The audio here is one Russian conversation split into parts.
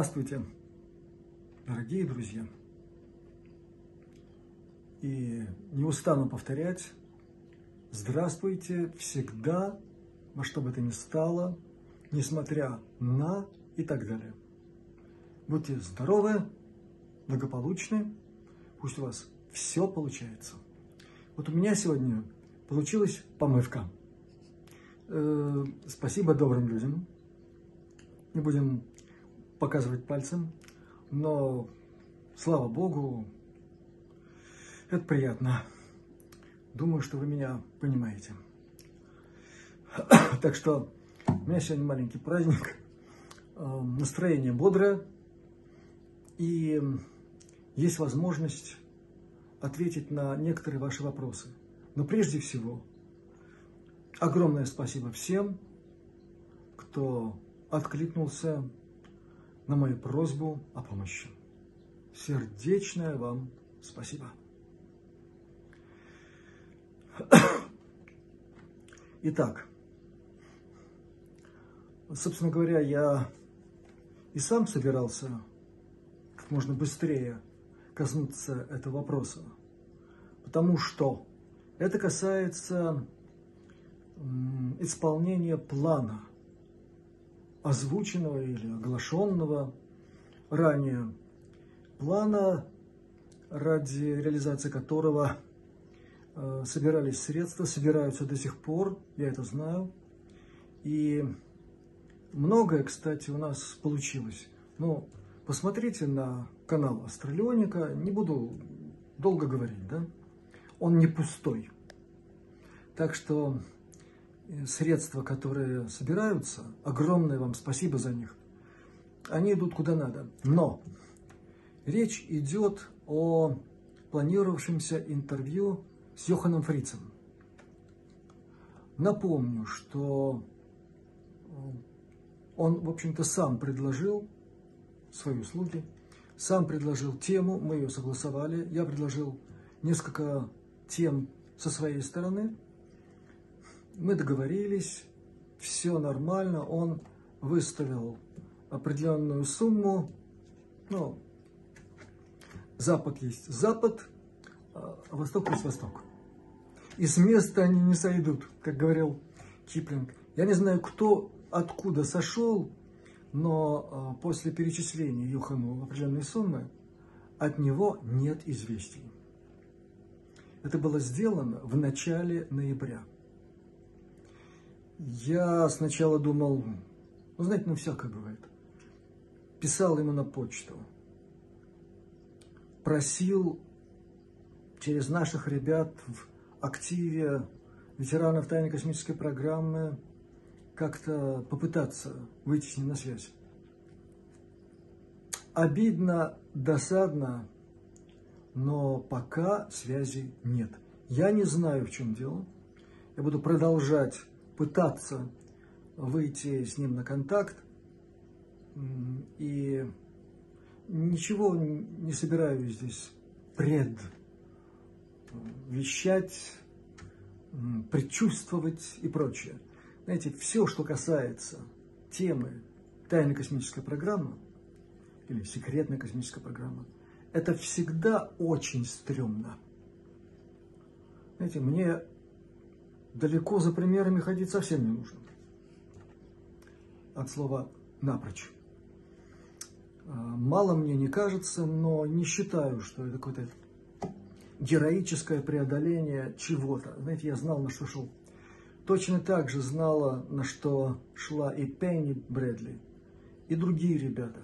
Здравствуйте, дорогие друзья! И не устану повторять, здравствуйте всегда, во что бы то ни стало, несмотря на и так далее. Будьте здоровы, благополучны, пусть у вас все получается. Вот у меня сегодня получилась помывка. Э, спасибо добрым людям. Не будем показывать пальцем, но, слава богу, это приятно. Думаю, что вы меня понимаете. Так что у меня сегодня маленький праздник, э, настроение бодрое, и есть возможность ответить на некоторые ваши вопросы. Но прежде всего, огромное спасибо всем, кто откликнулся на мою просьбу о помощи. Сердечное вам спасибо. Итак, собственно говоря, я и сам собирался как можно быстрее коснуться этого вопроса, потому что это касается исполнения плана – озвученного или оглашенного ранее плана, ради реализации которого э, собирались средства, собираются до сих пор, я это знаю. И многое, кстати, у нас получилось. Но посмотрите на канал Астралионика, не буду долго говорить, да? Он не пустой. Так что средства, которые собираются, огромное вам спасибо за них, они идут куда надо. Но речь идет о планировавшемся интервью с Йоханом Фрицем. Напомню, что он, в общем-то, сам предложил свои услуги, сам предложил тему, мы ее согласовали, я предложил несколько тем со своей стороны – мы договорились, все нормально, он выставил определенную сумму, ну, Запад есть Запад, а Восток есть Восток. И с места они не сойдут, как говорил Киплинг. Я не знаю, кто откуда сошел, но а, после перечисления Юхану определенной суммы от него нет известий. Это было сделано в начале ноября. Я сначала думал, ну, знаете, ну, всякое бывает. Писал ему на почту. Просил через наших ребят в активе ветеранов тайной космической программы как-то попытаться выйти с ним на связь. Обидно, досадно, но пока связи нет. Я не знаю, в чем дело. Я буду продолжать пытаться выйти с ним на контакт. И ничего не собираюсь здесь пред вещать, предчувствовать и прочее. Знаете, все, что касается темы тайной космической программы или секретной космической программы, это всегда очень стрёмно. Знаете, мне далеко за примерами ходить совсем не нужно. От слова «напрочь». А, мало мне не кажется, но не считаю, что это какое-то героическое преодоление чего-то. Знаете, я знал, на что шел. Точно так же знала, на что шла и Пенни Брэдли, и другие ребята,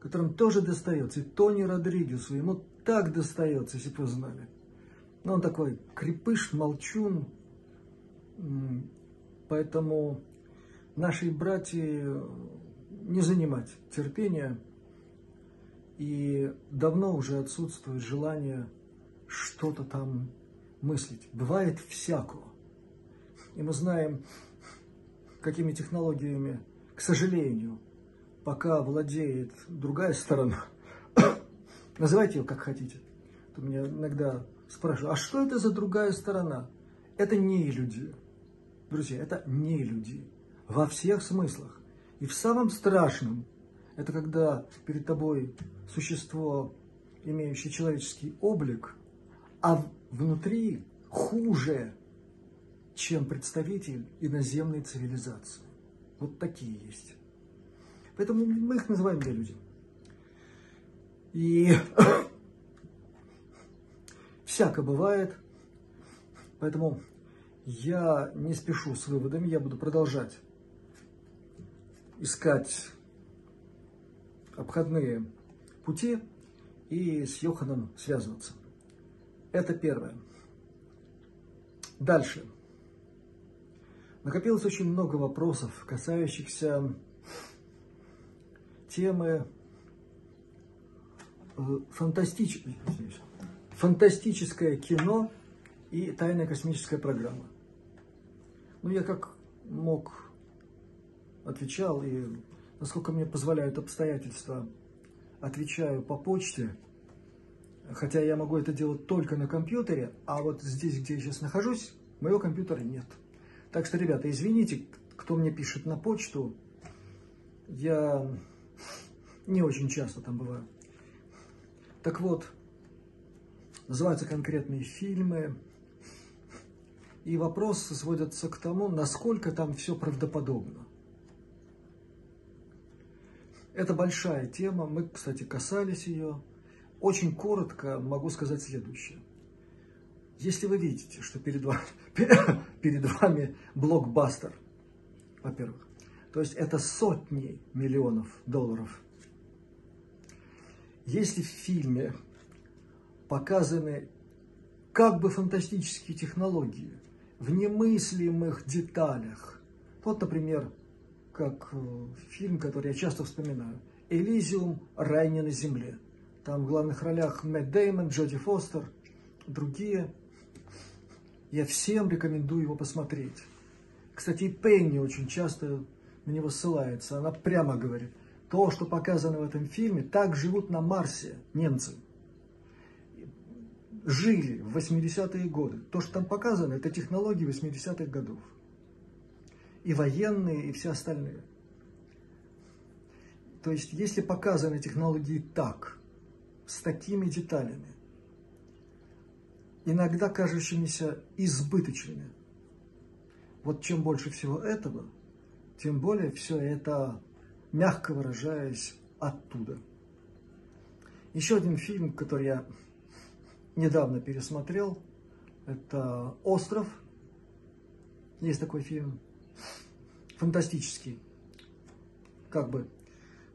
которым тоже достается. И Тони Родригесу, ему так достается, если бы вы знали. Но он такой крепыш, молчун. Поэтому нашей братья не занимать терпения. И давно уже отсутствует желание что-то там мыслить. Бывает всякого. И мы знаем, какими технологиями, к сожалению, пока владеет другая сторона. Называйте ее как хотите. То меня иногда спрашиваю, а что это за другая сторона? Это не люди. Друзья, это не люди. Во всех смыслах. И в самом страшном, Это когда перед тобой существо, имеющее человеческий облик, а внутри хуже, чем представитель иноземной цивилизации. Вот такие есть. Поэтому мы их называем люди. И всяко бывает. Поэтому я не спешу с выводами, я буду продолжать искать обходные пути и с Йоханом связываться. Это первое. Дальше. Накопилось очень много вопросов, касающихся темы э, фантастич... фантастическое кино и тайная космическая программа. Ну, я как мог отвечал, и насколько мне позволяют обстоятельства, отвечаю по почте, хотя я могу это делать только на компьютере, а вот здесь, где я сейчас нахожусь, моего компьютера нет. Так что, ребята, извините, кто мне пишет на почту, я не очень часто там бываю. Так вот, называются конкретные фильмы, и вопросы сводятся к тому, насколько там все правдоподобно. Это большая тема, мы, кстати, касались ее. Очень коротко могу сказать следующее. Если вы видите, что перед вами, перед вами блокбастер, во-первых, то есть это сотни миллионов долларов. Если в фильме показаны как бы фантастические технологии в немыслимых деталях, вот, например, как э, фильм, который я часто вспоминаю, «Элизиум. Рай не на земле». Там в главных ролях Мэтт Деймон, Джоди Фостер, другие – я всем рекомендую его посмотреть. Кстати, Пенни очень часто на него ссылается. Она прямо говорит, то, что показано в этом фильме, так живут на Марсе немцы. Жили в 80-е годы. То, что там показано, это технологии 80-х годов. И военные, и все остальные. То есть, если показаны технологии так, с такими деталями, иногда кажущимися избыточными. Вот чем больше всего этого, тем более все это, мягко выражаясь, оттуда. Еще один фильм, который я недавно пересмотрел, это «Остров». Есть такой фильм, фантастический, как бы,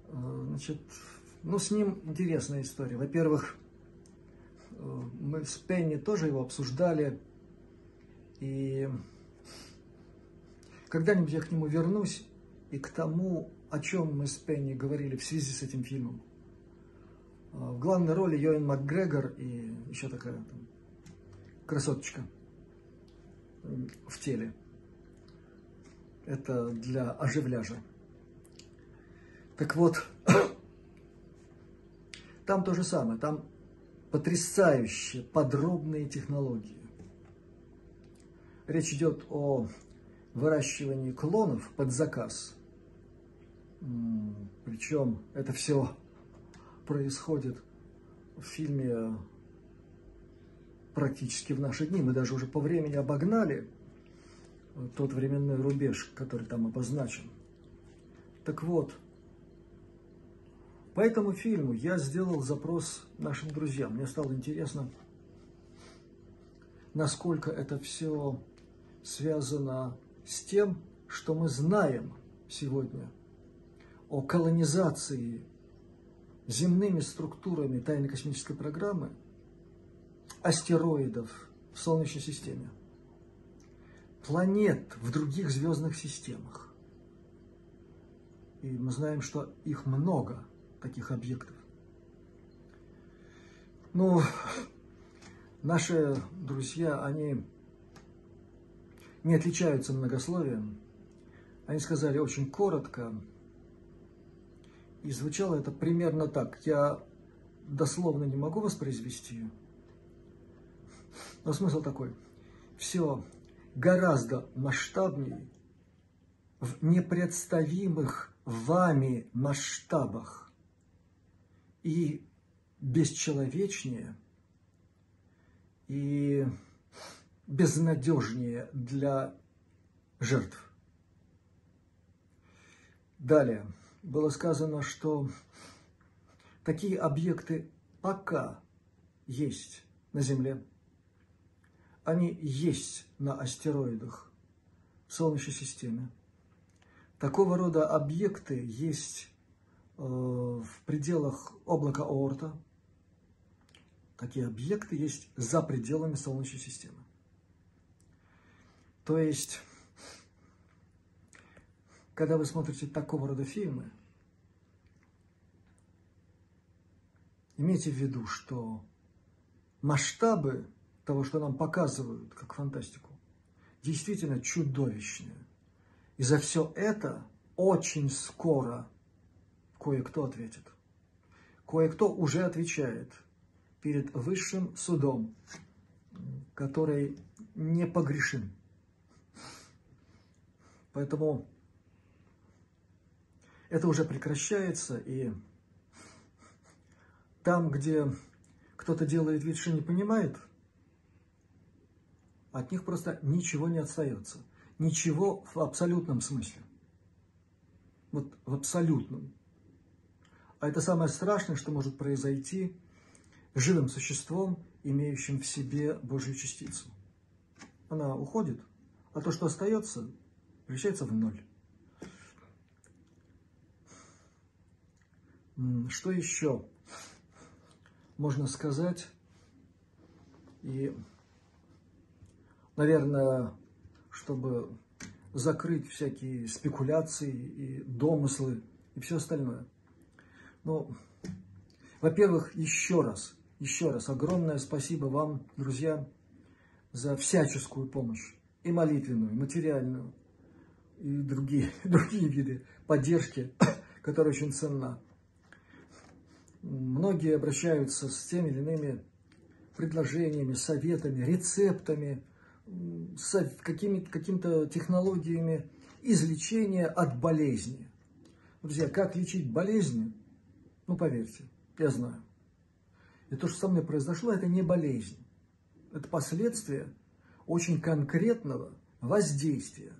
э, значит, ну, с ним интересная история. Во-первых, мы с Пенни тоже его обсуждали. И когда-нибудь я к нему вернусь и к тому, о чем мы с Пенни говорили в связи с этим фильмом. А, в главной роли Йоэн МакГрегор и еще такая там, красоточка в теле. Это для оживляжа. Так вот, там то же самое. Там потрясающие подробные технологии. Речь идет о выращивании клонов под заказ. Причем это все происходит в фильме практически в наши дни. Мы даже уже по времени обогнали тот временной рубеж, который там обозначен. Так вот, по этому фильму я сделал запрос нашим друзьям. Мне стало интересно, насколько это все связано с тем, что мы знаем сегодня о колонизации земными структурами тайной космической программы астероидов в Солнечной системе, планет в других звездных системах. И мы знаем, что их много – таких объектов. Ну, наши друзья, они не отличаются многословием. Они сказали очень коротко, и звучало это примерно так. Я дословно не могу воспроизвести, но смысл такой. Все гораздо масштабнее, в непредставимых вами масштабах и бесчеловечнее и безнадежнее для жертв. Далее было сказано, что такие объекты пока есть на Земле. Они есть на астероидах в Солнечной системе. Такого рода объекты есть э, в пределах облака Оорта. Такие объекты есть за пределами Солнечной системы. То есть, когда вы смотрите такого рода фильмы, имейте в виду, что масштабы того, что нам показывают, как фантастику, действительно чудовищные. И за все это очень скоро кое-кто ответит. Кое-кто уже отвечает перед высшим судом, который непогрешим. Поэтому это уже прекращается, и там, где кто-то делает вид, что не понимает, от них просто ничего не остается. Ничего в абсолютном смысле. Вот в абсолютном. А это самое страшное, что может произойти живым существом, имеющим в себе Божью частицу. Она уходит, а то, что остается, превращается в ноль. Что еще можно сказать? И, наверное, чтобы закрыть всякие спекуляции и домыслы и все остальное. Ну, во-первых, еще раз, еще раз огромное спасибо вам, друзья, за всяческую помощь, и молитвенную, и материальную, и другие, другие виды поддержки, которая очень ценна. Многие обращаются с теми или иными предложениями, советами, рецептами, какими-то технологиями излечения от болезни. Друзья, как лечить болезни? Ну, поверьте, я знаю. И то, что со мной произошло, это не болезнь. Это последствия очень конкретного воздействия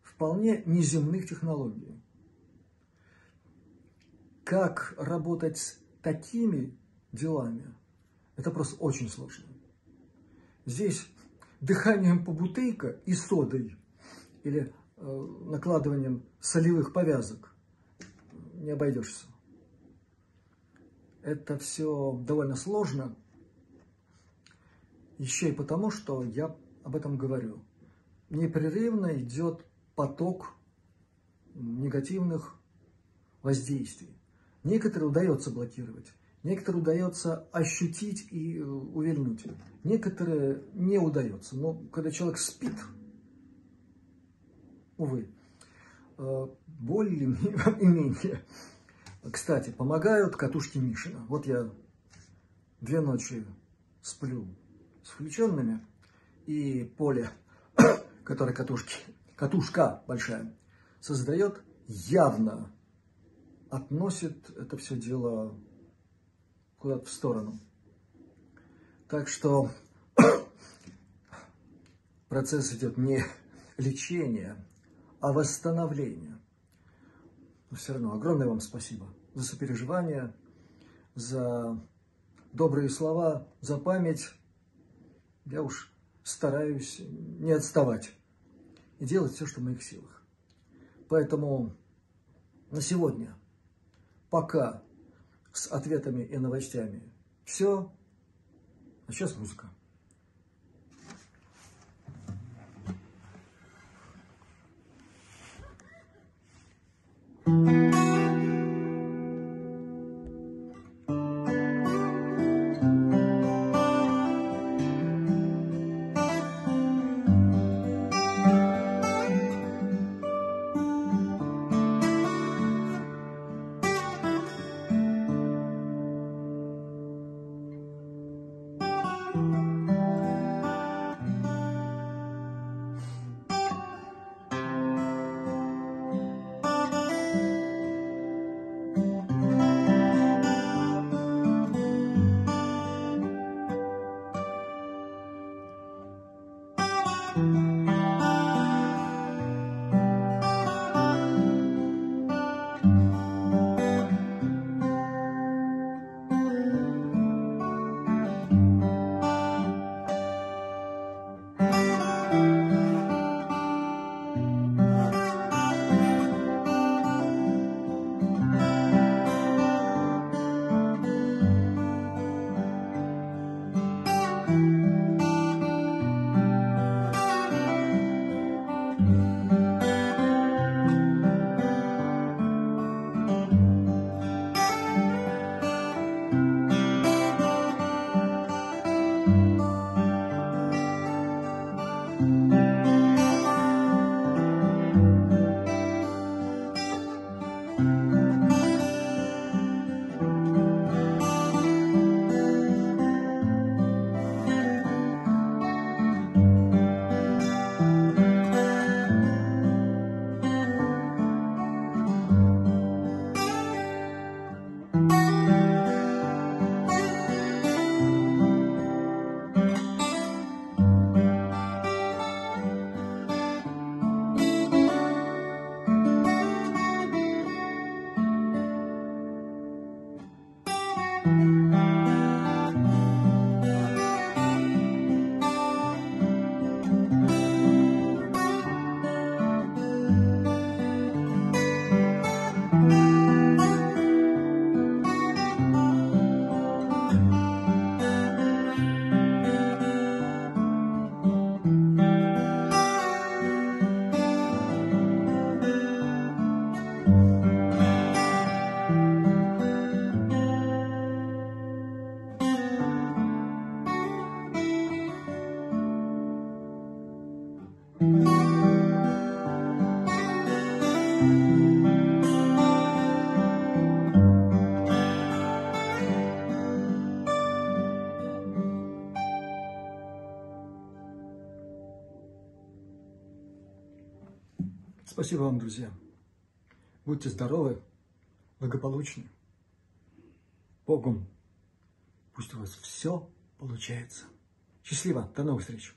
вполне неземных технологий. Как работать с такими делами, это просто очень сложно. Здесь дыханием по бутейка и содой или э, накладыванием солевых повязок не обойдешься. Это все довольно сложно, еще и потому, что я об этом говорю. Непрерывно идет поток негативных воздействий. Некоторые удается блокировать, некоторые удается ощутить и э, увильнуть, некоторые не удается. Но когда человек спит, увы, э, более-менее. Кстати, помогают катушки Мишина. Вот я две ночи сплю с включенными, и поле, которое катушки, катушка большая, создает, явно относит это все дело куда-то в сторону. Так что процесс идет не лечения, а восстановления. Но все равно огромное вам спасибо за сопереживание, за добрые слова, за память. Я уж стараюсь не отставать и делать все, что в моих силах. Поэтому на сегодня пока с ответами и новостями все. А сейчас музыка. Спасибо вам, друзья. Будьте здоровы, благополучны. Богом. Пусть у вас все получается. Счастливо. До новых встреч.